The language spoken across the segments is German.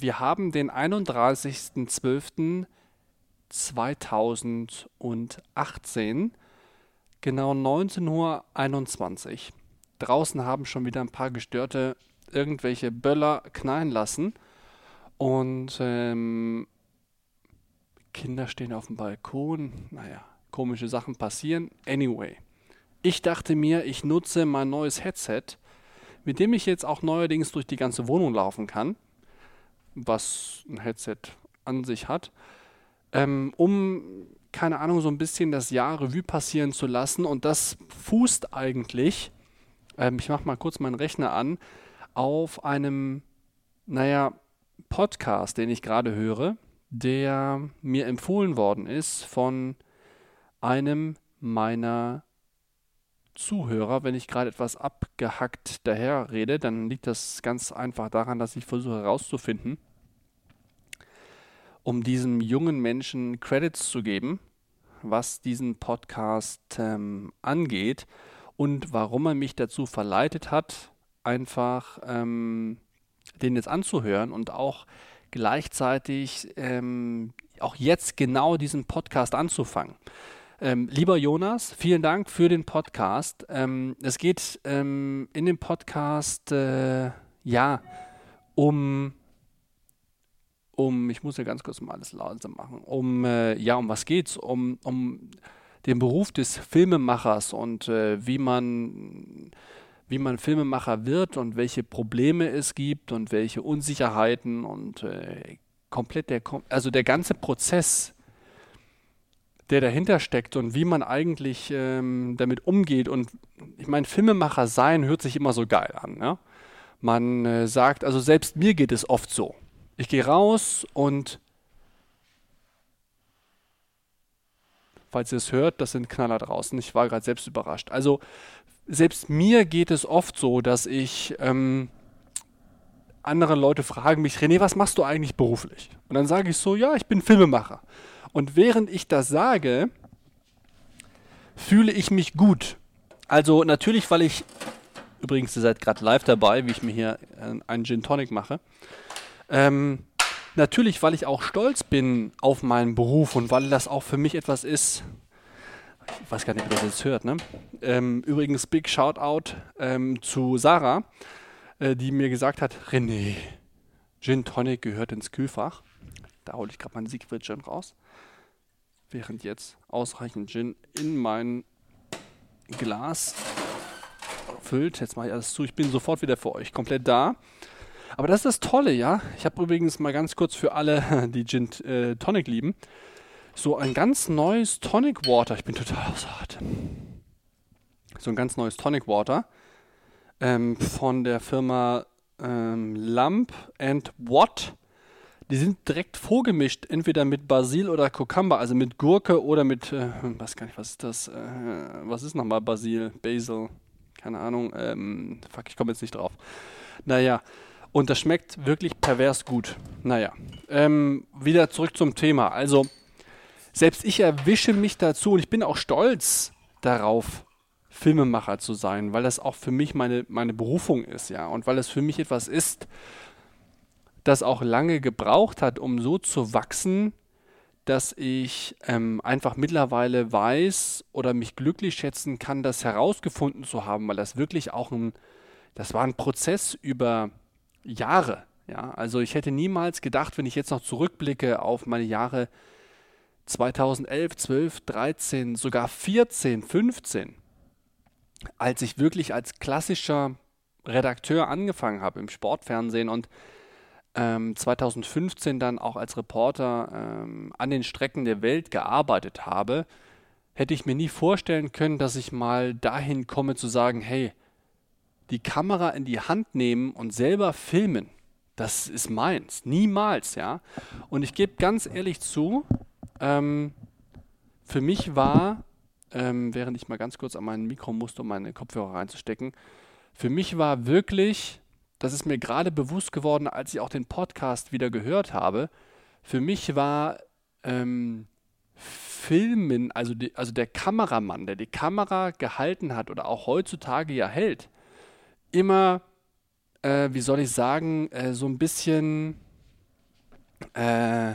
Wir haben den 31.12.2018, genau 19.21 Uhr. Draußen haben schon wieder ein paar Gestörte irgendwelche Böller knallen lassen. Und ähm, Kinder stehen auf dem Balkon. Naja, komische Sachen passieren. Anyway, ich dachte mir, ich nutze mein neues Headset, mit dem ich jetzt auch neuerdings durch die ganze Wohnung laufen kann was ein Headset an sich hat, ähm, um, keine Ahnung, so ein bisschen das Jahr Revue passieren zu lassen. Und das fußt eigentlich, ähm, ich mache mal kurz meinen Rechner an, auf einem, naja, Podcast, den ich gerade höre, der mir empfohlen worden ist von einem meiner Zuhörer, wenn ich gerade etwas abgehackt daher rede, dann liegt das ganz einfach daran, dass ich versuche herauszufinden, um diesem jungen Menschen Credits zu geben, was diesen Podcast ähm, angeht und warum er mich dazu verleitet hat, einfach ähm, den jetzt anzuhören und auch gleichzeitig ähm, auch jetzt genau diesen Podcast anzufangen. Ähm, lieber Jonas, vielen Dank für den Podcast. Ähm, es geht ähm, in dem Podcast äh, ja um um ich muss ja ganz kurz mal alles langsam machen. Um äh, ja um was geht's? Um um den Beruf des Filmemachers und äh, wie man wie man Filmemacher wird und welche Probleme es gibt und welche Unsicherheiten und äh, komplett der also der ganze Prozess der dahinter steckt und wie man eigentlich ähm, damit umgeht. Und ich meine, Filmemacher sein hört sich immer so geil an. Ja? Man äh, sagt, also selbst mir geht es oft so. Ich gehe raus und falls ihr es hört, das sind Knaller draußen. Ich war gerade selbst überrascht. Also selbst mir geht es oft so, dass ich ähm, andere Leute fragen mich, René, was machst du eigentlich beruflich? Und dann sage ich so, ja, ich bin Filmemacher. Und während ich das sage, fühle ich mich gut. Also natürlich, weil ich, übrigens, ihr seid gerade live dabei, wie ich mir hier einen Gin Tonic mache. Ähm, natürlich, weil ich auch stolz bin auf meinen Beruf und weil das auch für mich etwas ist. Ich weiß gar nicht, ob das jetzt hört. Ne? Ähm, übrigens, Big Shoutout ähm, zu Sarah, äh, die mir gesagt hat: René, Gin Tonic gehört ins Kühlfach. Da hole ich gerade meinen Siegfried Gin raus während jetzt ausreichend Gin in mein Glas füllt. Jetzt mache ich alles zu. Ich bin sofort wieder für euch komplett da. Aber das ist das Tolle, ja. Ich habe übrigens mal ganz kurz für alle, die Gin äh, Tonic lieben, so ein ganz neues Tonic Water. Ich bin total außer Atem. So ein ganz neues Tonic Water ähm, von der Firma ähm, Lamp and Watt die sind direkt vorgemischt, entweder mit Basil oder Cucumber, also mit Gurke oder mit, äh, weiß gar nicht, was ist das, äh, was ist nochmal Basil, Basil, keine Ahnung, ähm, fuck, ich komme jetzt nicht drauf. Naja, und das schmeckt wirklich pervers gut. Naja, ähm, wieder zurück zum Thema. Also, selbst ich erwische mich dazu und ich bin auch stolz darauf, Filmemacher zu sein, weil das auch für mich meine, meine Berufung ist, ja, und weil es für mich etwas ist, das auch lange gebraucht hat, um so zu wachsen, dass ich ähm, einfach mittlerweile weiß oder mich glücklich schätzen kann, das herausgefunden zu haben, weil das wirklich auch ein, das war ein Prozess über Jahre. Ja, also ich hätte niemals gedacht, wenn ich jetzt noch zurückblicke auf meine Jahre 2011, 12, 13, sogar 14, 15, als ich wirklich als klassischer Redakteur angefangen habe im Sportfernsehen und ähm, 2015 dann auch als Reporter ähm, an den Strecken der Welt gearbeitet habe, hätte ich mir nie vorstellen können, dass ich mal dahin komme zu sagen, hey, die Kamera in die Hand nehmen und selber filmen, das ist meins. Niemals, ja. Und ich gebe ganz ehrlich zu, ähm, für mich war, ähm, während ich mal ganz kurz an mein Mikro musste, um meine Kopfhörer reinzustecken, für mich war wirklich das ist mir gerade bewusst geworden, als ich auch den Podcast wieder gehört habe. Für mich war ähm, Filmen, also, die, also der Kameramann, der die Kamera gehalten hat oder auch heutzutage ja hält, immer, äh, wie soll ich sagen, äh, so ein bisschen, äh,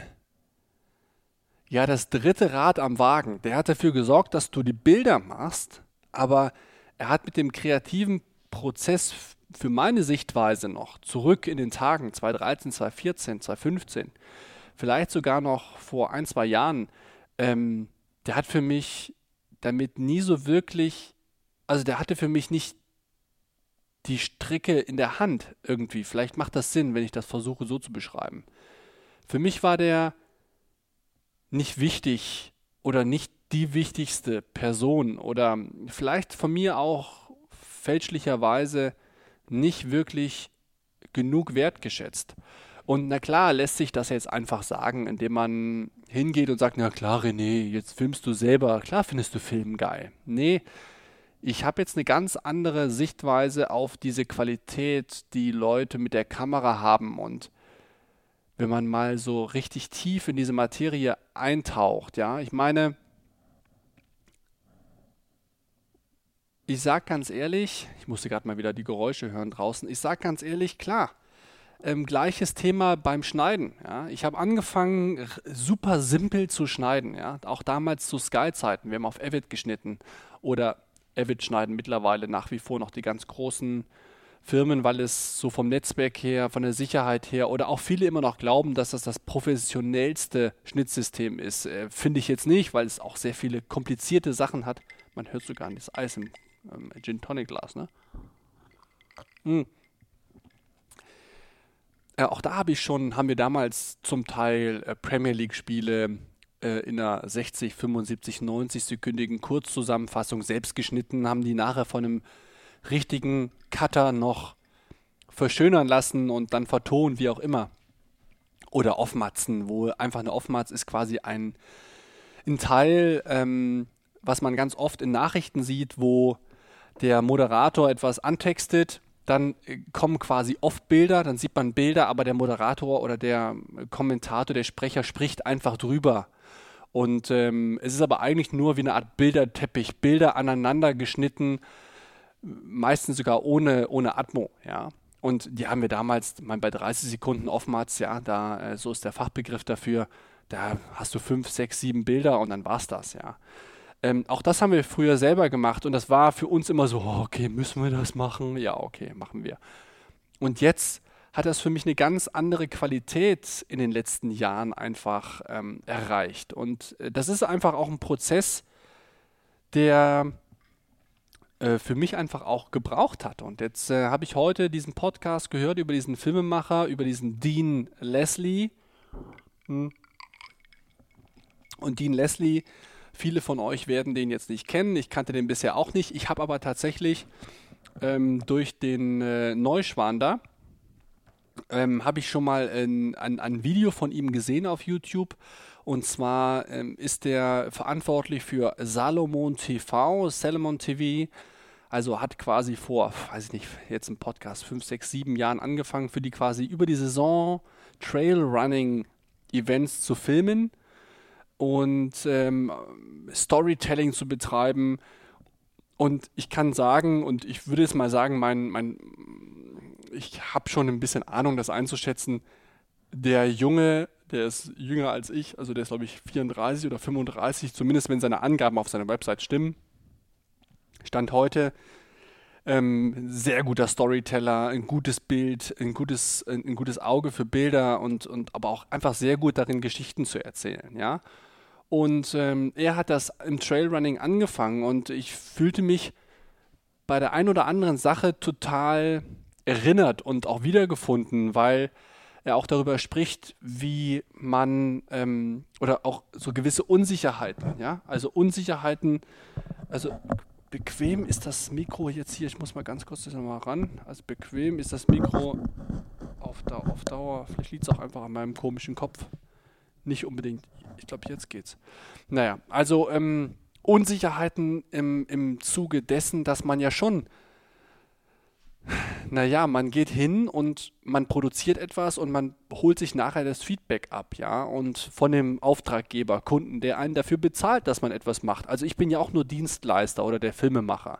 ja, das dritte Rad am Wagen. Der hat dafür gesorgt, dass du die Bilder machst, aber er hat mit dem kreativen Prozess für meine Sichtweise noch zurück in den Tagen 2013, 2014, 2015, vielleicht sogar noch vor ein, zwei Jahren, ähm, der hat für mich damit nie so wirklich, also der hatte für mich nicht die Stricke in der Hand irgendwie. Vielleicht macht das Sinn, wenn ich das versuche so zu beschreiben. Für mich war der nicht wichtig oder nicht die wichtigste Person oder vielleicht von mir auch fälschlicherweise nicht wirklich genug wertgeschätzt. Und na klar, lässt sich das jetzt einfach sagen, indem man hingeht und sagt, na klar, René, jetzt filmst du selber, klar findest du Film geil. Nee, ich habe jetzt eine ganz andere Sichtweise auf diese Qualität, die Leute mit der Kamera haben. Und wenn man mal so richtig tief in diese Materie eintaucht, ja, ich meine, ich sage ganz ehrlich, ich musste gerade mal wieder die Geräusche hören draußen, ich sage ganz ehrlich, klar, ähm, gleiches Thema beim Schneiden. Ja. Ich habe angefangen, super simpel zu schneiden. Ja. Auch damals zu Sky-Zeiten. Wir haben auf Avid geschnitten oder Avid schneiden mittlerweile nach wie vor noch die ganz großen Firmen, weil es so vom Netzwerk her, von der Sicherheit her oder auch viele immer noch glauben, dass das das professionellste Schnittsystem ist. Äh, Finde ich jetzt nicht, weil es auch sehr viele komplizierte Sachen hat. Man hört sogar das Eis im ähm, Gin Tonic Glas, ne? Hm. Äh, auch da habe ich schon, haben wir damals zum Teil äh, Premier League Spiele äh, in einer 60, 75, 90 sekündigen Kurzzusammenfassung selbst geschnitten, haben die nachher von einem richtigen Cutter noch verschönern lassen und dann vertonen, wie auch immer. Oder Offmatzen, wo einfach eine Offmatz ist quasi ein, ein Teil, ähm, was man ganz oft in Nachrichten sieht, wo der Moderator etwas antextet, dann äh, kommen quasi oft Bilder, dann sieht man Bilder, aber der Moderator oder der Kommentator, der Sprecher spricht einfach drüber. Und ähm, es ist aber eigentlich nur wie eine Art Bilderteppich, Bilder aneinander geschnitten, meistens sogar ohne, ohne Atmo, ja. Und die haben wir damals, mein, bei 30 Sekunden Offmats, ja, da, äh, so ist der Fachbegriff dafür, da hast du fünf, sechs, sieben Bilder und dann war's das, ja. Ähm, auch das haben wir früher selber gemacht und das war für uns immer so, oh, okay, müssen wir das machen? Ja, okay, machen wir. Und jetzt hat das für mich eine ganz andere Qualität in den letzten Jahren einfach ähm, erreicht. Und äh, das ist einfach auch ein Prozess, der äh, für mich einfach auch gebraucht hat. Und jetzt äh, habe ich heute diesen Podcast gehört über diesen Filmemacher, über diesen Dean Leslie. Hm. Und Dean Leslie, viele von euch werden den jetzt nicht kennen. Ich kannte den bisher auch nicht. Ich habe aber tatsächlich ähm, durch den äh, Neuschwander, ähm, habe ich schon mal ein, ein, ein, Video von ihm gesehen auf YouTube. Und zwar ähm, ist er verantwortlich für Salomon TV, Salomon TV. Also hat quasi vor, weiß ich nicht, jetzt im Podcast, fünf, sechs, sieben Jahren angefangen, für die quasi über die Saison Trailrunning Events zu filmen und ähm, Storytelling zu betreiben. Und ich kann sagen, und ich würde jetzt mal sagen, mein, mein ich habe schon ein bisschen Ahnung, das einzuschätzen. Der Junge, der ist jünger als ich, also der ist, glaube ich, 34 oder 35, zumindest wenn seine Angaben auf seiner Website stimmen. Stand heute ähm, sehr guter Storyteller, ein gutes Bild, ein gutes, ein, gutes Auge für Bilder und, und aber auch einfach sehr gut darin, Geschichten zu erzählen, ja. Und ähm, er hat das im Trailrunning angefangen und ich fühlte mich bei der einen oder anderen Sache total erinnert und auch wiedergefunden, weil er auch darüber spricht, wie man ähm, oder auch so gewisse Unsicherheiten, ja, also Unsicherheiten, also bequem ist das Mikro jetzt hier, ich muss mal ganz kurz das nochmal ran, also bequem ist das Mikro auf, da, auf Dauer, vielleicht liegt es auch einfach an meinem komischen Kopf, nicht unbedingt, ich glaube jetzt geht's. Naja, also ähm, Unsicherheiten im, im Zuge dessen, dass man ja schon naja, man geht hin und man produziert etwas und man holt sich nachher das Feedback ab, ja, und von dem Auftraggeber, Kunden, der einen dafür bezahlt, dass man etwas macht. Also ich bin ja auch nur Dienstleister oder der Filmemacher.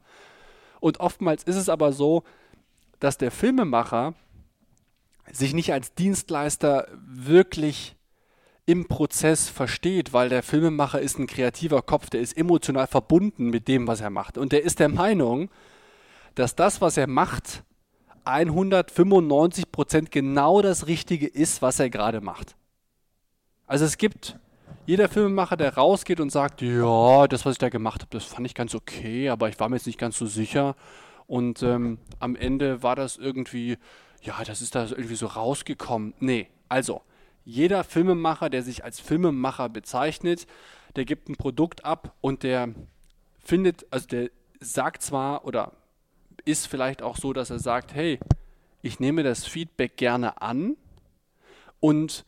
Und oftmals ist es aber so, dass der Filmemacher sich nicht als Dienstleister wirklich im Prozess versteht, weil der Filmemacher ist ein kreativer Kopf, der ist emotional verbunden mit dem, was er macht. Und der ist der Meinung, dass das, was er macht, 195 Prozent genau das Richtige ist, was er gerade macht. Also es gibt jeder Filmemacher, der rausgeht und sagt, ja, das, was ich da gemacht habe, das fand ich ganz okay, aber ich war mir jetzt nicht ganz so sicher. Und ähm, am Ende war das irgendwie, ja, das ist da irgendwie so rausgekommen. Nee, also, jeder Filmemacher, der sich als Filmemacher bezeichnet, der gibt ein Produkt ab und der findet, also der sagt zwar oder ist vielleicht auch so, dass er sagt, hey, ich nehme das Feedback gerne an und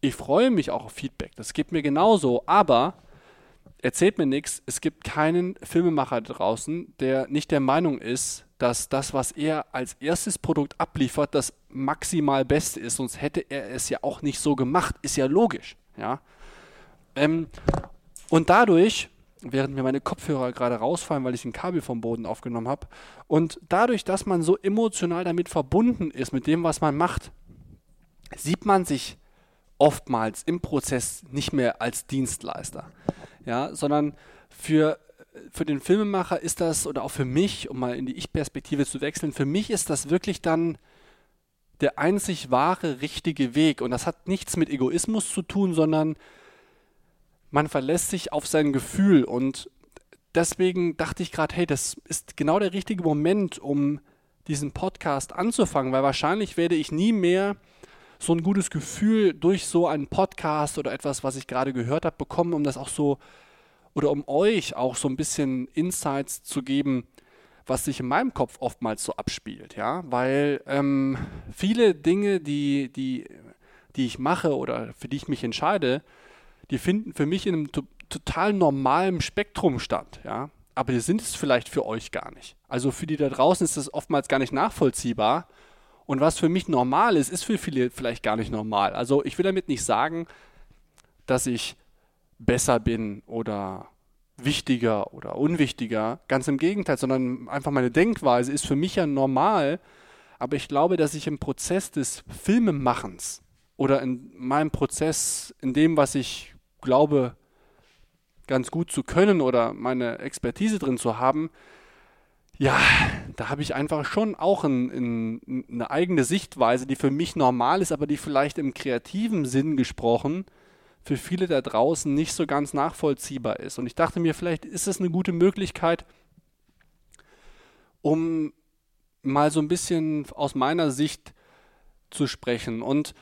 ich freue mich auch auf Feedback. Das geht mir genauso, aber erzählt mir nichts, es gibt keinen Filmemacher draußen, der nicht der Meinung ist, dass das, was er als erstes Produkt abliefert, das maximal Beste ist, sonst hätte er es ja auch nicht so gemacht. Ist ja logisch. Ja? Ähm, und dadurch, während mir meine Kopfhörer gerade rausfallen, weil ich ein Kabel vom Boden aufgenommen habe, und dadurch, dass man so emotional damit verbunden ist, mit dem, was man macht, sieht man sich oftmals im Prozess nicht mehr als Dienstleister, ja, sondern für für den Filmemacher ist das, oder auch für mich, um mal in die Ich-Perspektive zu wechseln, für mich ist das wirklich dann der einzig wahre, richtige Weg. Und das hat nichts mit Egoismus zu tun, sondern man verlässt sich auf sein Gefühl. Und deswegen dachte ich gerade, hey, das ist genau der richtige Moment, um diesen Podcast anzufangen, weil wahrscheinlich werde ich nie mehr so ein gutes Gefühl durch so einen Podcast oder etwas, was ich gerade gehört habe, bekommen, um das auch so oder um euch auch so ein bisschen Insights zu geben, was sich in meinem Kopf oftmals so abspielt, ja, weil ähm, viele Dinge, die, die, die ich mache oder für die ich mich entscheide, die finden für mich in einem total normalen Spektrum statt, ja, aber die sind es vielleicht für euch gar nicht. Also für die da draußen ist das oftmals gar nicht nachvollziehbar und was für mich normal ist, ist für viele vielleicht gar nicht normal. Also ich will damit nicht sagen, dass ich besser bin oder wichtiger oder unwichtiger. Ganz im Gegenteil, sondern einfach meine Denkweise ist für mich ja normal. Aber ich glaube, dass ich im Prozess des Filmemachens oder in meinem Prozess, in dem, was ich glaube, ganz gut zu können oder meine Expertise drin zu haben, ja, da habe ich einfach schon auch ein, ein, eine eigene Sichtweise, die für mich normal ist, aber die vielleicht im kreativen Sinn gesprochen für viele da draußen nicht so ganz nachvollziehbar ist. Und ich dachte mir, vielleicht ist es eine gute Möglichkeit, um mal so ein bisschen aus meiner Sicht zu sprechen. Und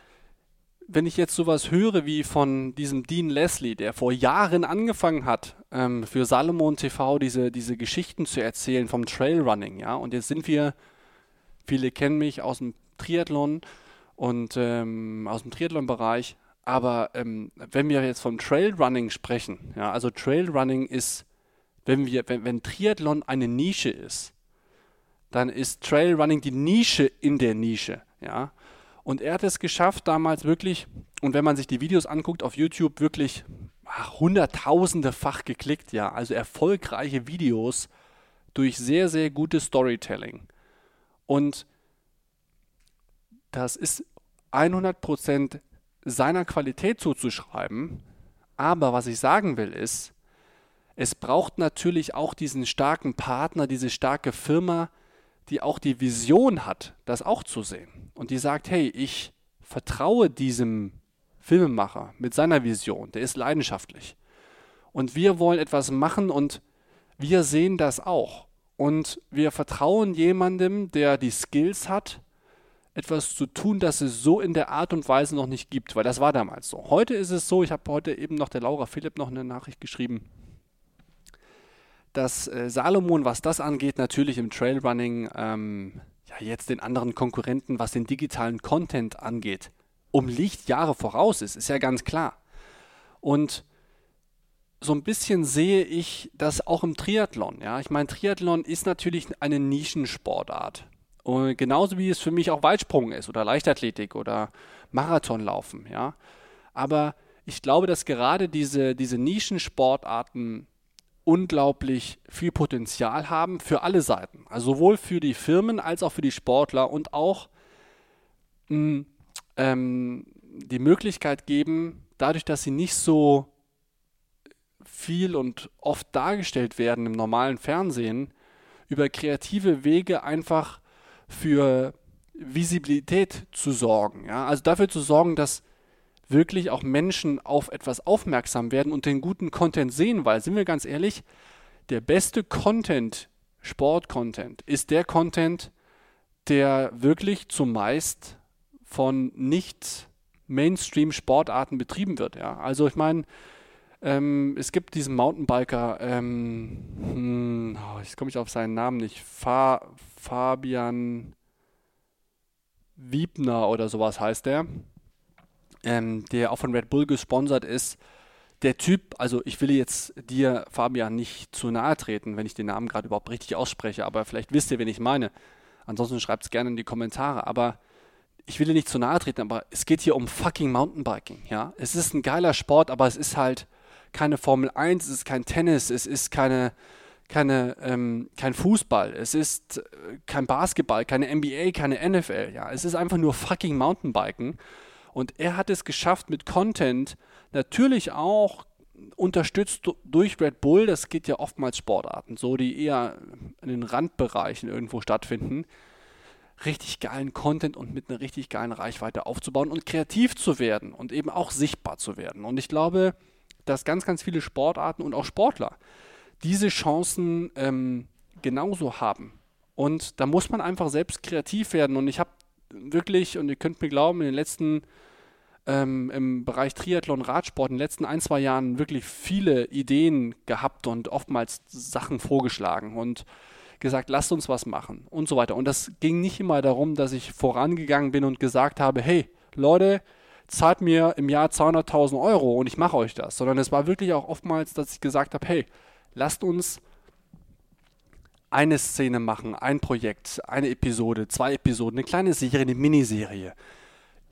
wenn ich jetzt sowas höre wie von diesem Dean Leslie, der vor Jahren angefangen hat, ähm, für Salomon TV diese, diese Geschichten zu erzählen vom Trailrunning, ja, und jetzt sind wir, viele kennen mich aus dem Triathlon und ähm, aus dem Triathlon-Bereich, aber ähm, wenn wir jetzt vom Trailrunning sprechen, ja, also Trailrunning ist, wenn wir, wenn, wenn Triathlon eine Nische ist, dann ist Trailrunning die Nische in der Nische, ja. Und er hat es geschafft, damals wirklich, und wenn man sich die Videos anguckt auf YouTube, wirklich ach, hunderttausendefach geklickt, ja, also erfolgreiche Videos durch sehr, sehr gutes Storytelling. Und das ist 100% seiner Qualität zuzuschreiben. Aber was ich sagen will ist, es braucht natürlich auch diesen starken Partner, diese starke Firma, die auch die Vision hat, das auch zu sehen. Und die sagt, hey, ich vertraue diesem Filmemacher mit seiner Vision, der ist leidenschaftlich. Und wir wollen etwas machen und wir sehen das auch. Und wir vertrauen jemandem, der die Skills hat, etwas zu tun, das es so in der Art und Weise noch nicht gibt, weil das war damals so. Heute ist es so, ich habe heute eben noch der Laura Philipp noch eine Nachricht geschrieben, dass äh, Salomon, was das angeht, natürlich im Trailrunning ähm, ja jetzt den anderen Konkurrenten, was den digitalen Content angeht, um Lichtjahre voraus ist, ist ja ganz klar. Und so ein bisschen sehe ich das auch im Triathlon. Ja, ich meine, Triathlon ist natürlich eine Nischensportart. Und genauso wie es für mich auch Weitsprung ist oder Leichtathletik oder Marathonlaufen, ja. Aber ich glaube, dass gerade diese, diese Nischensportarten unglaublich viel Potenzial haben für alle Seiten. Also sowohl für die Firmen als auch für die Sportler und auch mh, hm, ähm, die Möglichkeit geben, dadurch, dass sie nicht so viel und oft dargestellt werden im normalen Fernsehen, über kreative Wege einfach für Visibilität zu sorgen. Ja? Also dafür zu sorgen, dass wirklich auch Menschen auf etwas aufmerksam werden und den guten Content sehen, weil, sind wir ganz ehrlich, der beste Content, Sport-Content, ist der Content, der wirklich zumeist von nicht Mainstream-Sportarten betrieben wird. Ja? Also ich meine, ähm, es gibt diesen Mountainbiker, ähm, hm, oh, jetzt komme ich auf seinen Namen nicht, Fa Fabian Wiebner oder sowas heißt der, ähm, der auch von Red Bull gesponsert ist. Der Typ, also ich will jetzt dir, Fabian, nicht zu nahe treten, wenn ich den Namen gerade überhaupt richtig ausspreche, aber vielleicht wisst ihr, wen ich meine. Ansonsten schreibt es gerne in die Kommentare. Aber ich will dir nicht zu nahe treten, aber es geht hier um fucking Mountainbiking. Ja? Es ist ein geiler Sport, aber es ist halt keine Formel 1, es ist kein Tennis, es ist keine, keine, ähm, kein Fußball, es ist äh, kein Basketball, keine NBA, keine NFL. Ja? Es ist einfach nur fucking Mountainbiken. Und er hat es geschafft mit Content, natürlich auch unterstützt durch Red Bull, das geht ja oftmals Sportarten, so die eher in den Randbereichen irgendwo stattfinden, richtig geilen Content und mit einer richtig geilen Reichweite aufzubauen und kreativ zu werden und eben auch sichtbar zu werden. Und ich glaube, dass ganz, ganz viele Sportarten und auch Sportler diese Chancen ähm, genauso haben. Und da muss man einfach selbst kreativ werden. Und ich habe wirklich, und ihr könnt mir glauben, in den letzten ähm, im Bereich Triathlon, Radsport in den letzten ein, zwei Jahren wirklich viele Ideen gehabt und oftmals Sachen vorgeschlagen und gesagt, lasst uns was machen und so weiter. Und das ging nicht immer darum, dass ich vorangegangen bin und gesagt habe, hey Leute, zahlt mir im Jahr 200.000 Euro und ich mache euch das, sondern es war wirklich auch oftmals, dass ich gesagt habe, hey, lasst uns eine Szene machen, ein Projekt, eine Episode, zwei Episoden, eine kleine Serie, eine Miniserie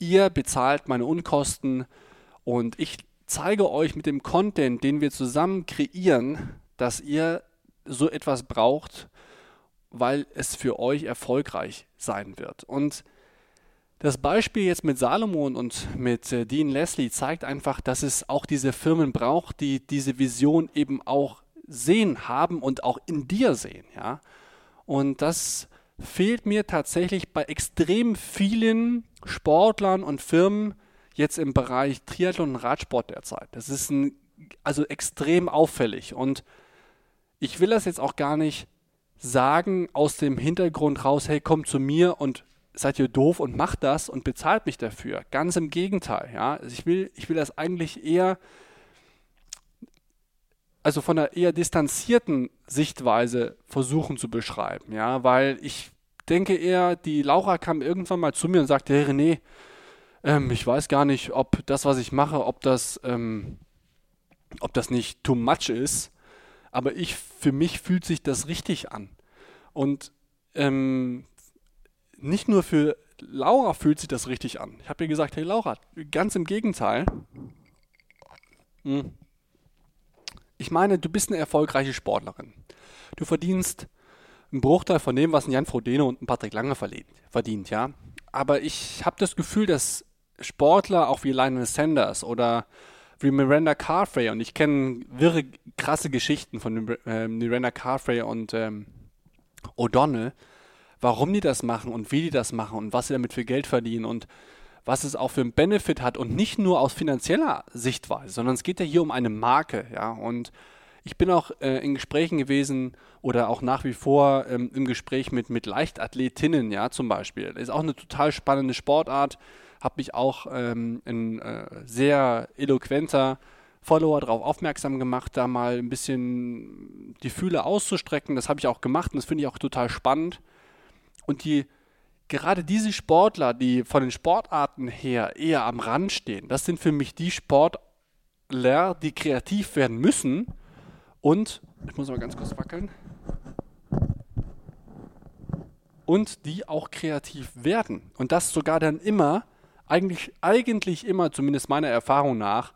ihr bezahlt meine Unkosten und ich zeige euch mit dem Content, den wir zusammen kreieren, dass ihr so etwas braucht, weil es für euch erfolgreich sein wird. Und das Beispiel jetzt mit Salomon und mit äh, Dean Leslie zeigt einfach, dass es auch diese Firmen braucht, die diese Vision eben auch sehen, haben und auch in dir sehen. Ja? Und das fehlt mir tatsächlich bei extrem vielen Sportlern und Firmen jetzt im Bereich Triathlon und Radsport derzeit. Das ist ein, also extrem auffällig und ich will das jetzt auch gar nicht sagen aus dem Hintergrund raus, hey, kommt zu mir und seid ihr doof und macht das und bezahlt mich dafür. Ganz im Gegenteil, ja. Also ich will, ich will das eigentlich eher, also von einer eher distanzierten Sichtweise versuchen zu beschreiben, ja, weil ich denke eher, die Laura kam irgendwann mal zu mir und sagte, hey René, ähm, ich weiß gar nicht, ob das, was ich mache, ob das, ähm, ob das nicht too much ist, aber ich, für mich fühlt sich das richtig an. Und ähm, nicht nur für Laura fühlt sich das richtig an. Ich habe ihr gesagt, hey Laura, ganz im Gegenteil. Hm. Ich meine, du bist eine erfolgreiche Sportlerin. Du verdienst ein Bruchteil von dem, was ein Jan Frodeno und ein Patrick Lange verdient, ja. Aber ich habe das Gefühl, dass Sportler auch wie Lionel Sanders oder wie Miranda Carfrey und ich kenne wirre, krasse Geschichten von äh, Miranda Carfrey und ähm, O'Donnell, warum die das machen und wie die das machen und was sie damit für Geld verdienen und was es auch für einen Benefit hat und nicht nur aus finanzieller Sichtweise, sondern es geht ja hier um eine Marke, ja, und ich bin auch äh, in Gesprächen gewesen oder auch nach wie vor ähm, im Gespräch mit, mit Leichtathletinnen, ja, zum Beispiel. Ist auch eine total spannende Sportart. Habe mich auch ähm, ein äh, sehr eloquenter Follower darauf aufmerksam gemacht, da mal ein bisschen die Fühle auszustrecken. Das habe ich auch gemacht und das finde ich auch total spannend. Und die gerade diese Sportler, die von den Sportarten her eher am Rand stehen, das sind für mich die Sportler, die kreativ werden müssen, und, ich muss mal ganz kurz wackeln, und die auch kreativ werden. Und das sogar dann immer, eigentlich, eigentlich immer, zumindest meiner Erfahrung nach,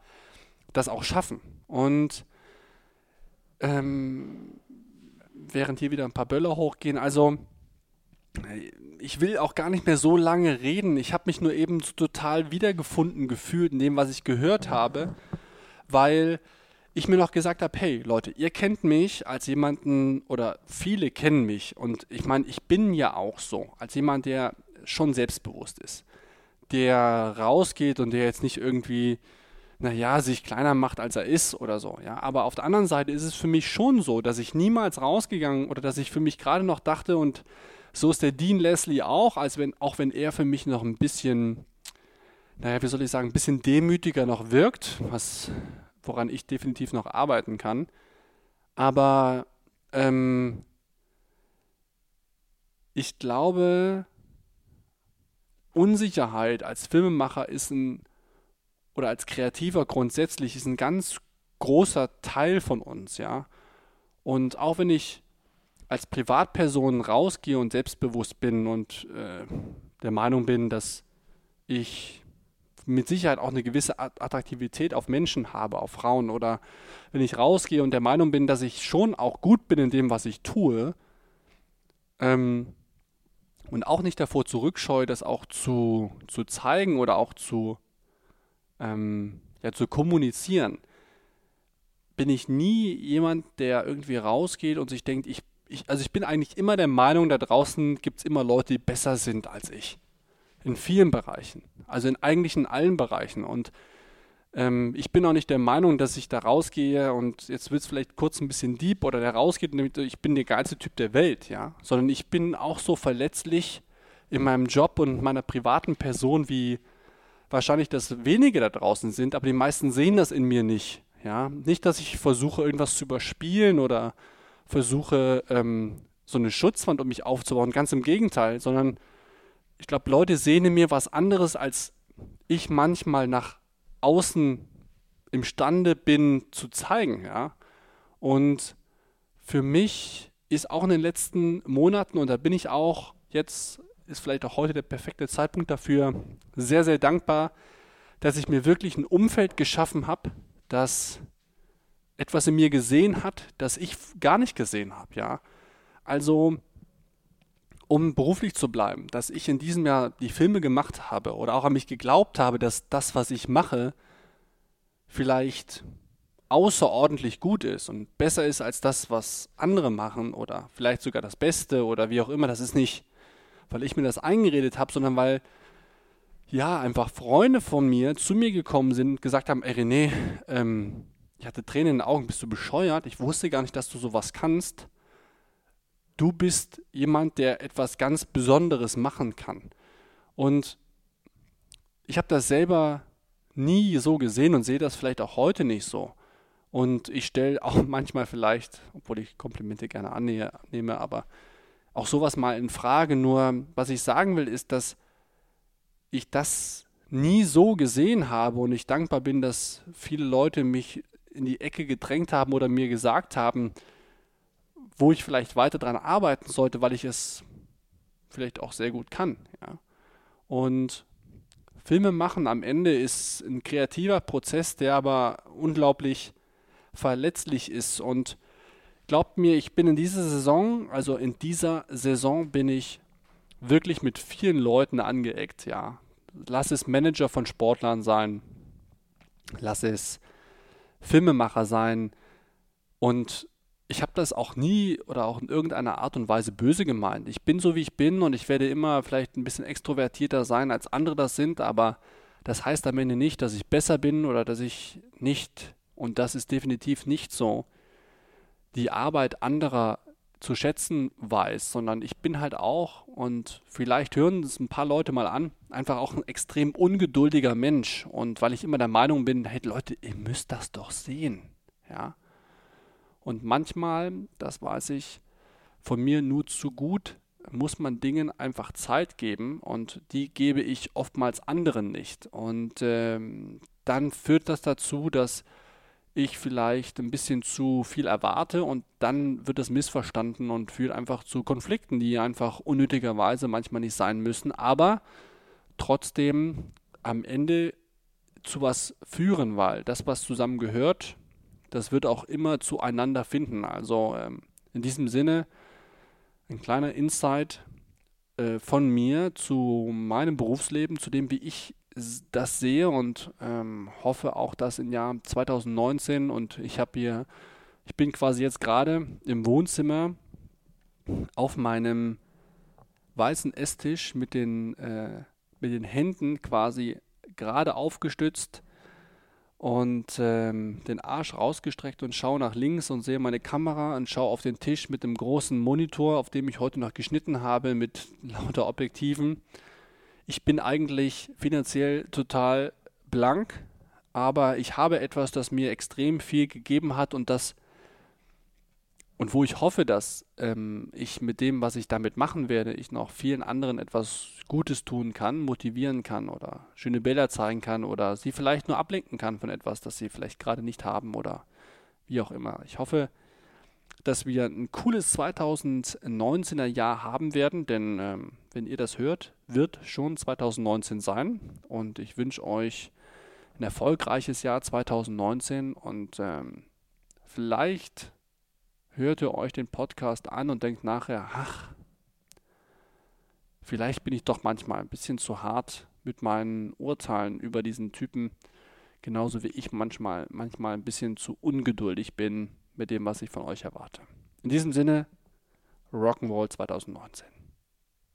das auch schaffen. Und ähm, während hier wieder ein paar Böller hochgehen, also ich will auch gar nicht mehr so lange reden. Ich habe mich nur eben so total wiedergefunden gefühlt in dem, was ich gehört habe, weil ich mir noch gesagt habe, hey Leute, ihr kennt mich als jemanden oder viele kennen mich und ich meine, ich bin ja auch so, als jemand, der schon selbstbewusst ist, der rausgeht und der jetzt nicht irgendwie, naja, sich kleiner macht, als er ist oder so, ja. Aber auf der anderen Seite ist es für mich schon so, dass ich niemals rausgegangen oder dass ich für mich gerade noch dachte und so ist der Dean Leslie auch, als wenn, auch wenn er für mich noch ein bisschen, naja, wie soll ich sagen, ein bisschen demütiger noch wirkt, was, woran ich definitiv noch arbeiten kann. Aber ähm, ich glaube, Unsicherheit als Filmemacher ist ein, oder als Kreativer grundsätzlich ist ein ganz großer Teil von uns, ja. Und auch wenn ich als Privatperson rausgehe und selbstbewusst bin und äh, der Meinung bin, dass ich mit Sicherheit auch eine gewisse Attraktivität auf Menschen habe, auf Frauen oder wenn ich rausgehe und der Meinung bin, dass ich schon auch gut bin in dem, was ich tue ähm, und auch nicht davor zurückscheue, das auch zu, zu zeigen oder auch zu, ähm, ja, zu kommunizieren, bin ich nie jemand, der irgendwie rausgeht und sich denkt, ich ich, also ich bin eigentlich immer der Meinung, da draußen gibt es immer Leute, die besser sind als ich. In vielen Bereichen. Also in eigentlich in allen Bereichen. Und ähm, ich bin auch nicht der Meinung, dass ich da rausgehe und jetzt wird es vielleicht kurz ein bisschen deep oder der rausgeht und ich bin der geilste Typ der Welt, ja. Sondern ich bin auch so verletzlich in meinem Job und meiner privaten Person, wie wahrscheinlich das wenige da draußen sind, aber die meisten sehen das in mir nicht. Ja, nicht, dass ich versuche, irgendwas zu überspielen oder versuche, ähm, so eine Schutzwand um mich aufzubauen. Ganz im Gegenteil, sondern ich glaube, Leute sehen in mir was anderes, als ich manchmal nach außen imstande bin zu zeigen, ja. Und für mich ist auch in den letzten Monaten, und da bin ich auch jetzt, ist vielleicht auch heute der perfekte Zeitpunkt dafür, sehr, sehr dankbar, dass ich mir wirklich ein Umfeld geschaffen habe, das etwas in mir gesehen hat, das ich gar nicht gesehen habe, ja. Also, um beruflich zu bleiben, dass ich in diesem Jahr die Filme gemacht habe oder auch an mich geglaubt habe, dass das, was ich mache, vielleicht außerordentlich gut ist und besser ist als das, was andere machen oder vielleicht sogar das Beste oder wie auch immer. Das ist nicht, weil ich mir das eingeredet habe, sondern weil ja einfach Freunde von mir zu mir gekommen sind und gesagt haben, ey René, ähm, ich hatte Tränen in den Augen, bist du bescheuert? Ich wusste gar nicht, dass du sowas kannst. Du bist jemand, der etwas ganz Besonderes machen kann. Und ich habe das selber nie so gesehen und sehe das vielleicht auch heute nicht so. Und ich stelle auch manchmal vielleicht, obwohl ich Komplimente gerne annehme, aber auch sowas mal in Frage. Nur was ich sagen will, ist, dass ich das nie so gesehen habe und ich dankbar bin, dass viele Leute mich in die Ecke gedrängt haben oder mir gesagt haben, wo ich vielleicht weiter dran arbeiten sollte, weil ich es vielleicht auch sehr gut kann. Ja. Und Filme machen am Ende ist ein kreativer Prozess, der aber unglaublich verletzlich ist. Und glaubt mir, ich bin in dieser Saison, also in dieser Saison bin ich wirklich mit vielen Leuten angeeckt, ja. Lass es Manager von Sportlern sein, lass es Filmemacher sein. Und ich habe das auch nie oder auch in irgendeiner Art und Weise böse gemeint. Ich bin so, wie ich bin und ich werde immer vielleicht ein bisschen extrovertierter sein, als andere das sind, aber das heißt am Ende nicht, dass ich besser bin oder dass ich nicht, und das ist definitiv nicht so, die Arbeit anderer zu schätzen weiß, sondern ich bin halt auch, und vielleicht hören es ein paar Leute mal an, einfach auch ein extrem ungeduldiger Mensch. Und weil ich immer der Meinung bin, hey Leute, ihr müsst das doch sehen. Ja. Und manchmal, das weiß ich von mir nur zu gut, muss man Dingen einfach Zeit geben und die gebe ich oftmals anderen nicht. Und ähm, dann führt das dazu, dass ich vielleicht ein bisschen zu viel erwarte und dann wird es missverstanden und führt einfach zu Konflikten, die einfach unnötigerweise manchmal nicht sein müssen, aber trotzdem am Ende zu was führen, weil das, was zusammengehört, das wird auch immer zueinander finden. Also ähm, in diesem Sinne ein kleiner Insight. äh, von mir zu meinem Berufsleben, zu dem, wie ich das sehe und ähm, hoffe auch, dass im Jahr 2019 und ich habe hier, ich bin quasi jetzt gerade im Wohnzimmer auf meinem weißen Esstisch mit den, äh, mit den Händen quasi gerade aufgestützt und ähm, den Arsch rausgestreckt und schaue nach links und sehe meine Kamera und schaue auf den Tisch mit dem großen Monitor, auf dem ich heute noch geschnitten habe mit lauter Objektiven. Ich bin eigentlich finanziell total blank, aber ich habe etwas, das mir extrem viel gegeben hat und das und wo ich hoffe, dass ähm, ich mit dem, was ich damit machen werde, ich noch vielen anderen etwas Gutes tun kann, motivieren kann oder schöne Bilder zeigen kann oder sie vielleicht nur ablenken kann von etwas, das sie vielleicht gerade nicht haben oder wie auch immer. Ich hoffe, dass wir ein cooles 2019er Jahr haben werden, denn ähm, wenn ihr das hört, wird schon 2019 sein. Und ich wünsche euch ein erfolgreiches Jahr 2019 und ähm, vielleicht hört ihr euch den Podcast an und denkt nachher, ach, vielleicht bin ich doch manchmal ein bisschen zu hart mit meinen Urteilen über diesen Typen, genauso wie ich manchmal, manchmal ein bisschen zu ungeduldig bin mit dem, was ich von euch erwarte. In diesem Sinne, Rock'n'Roll 2019.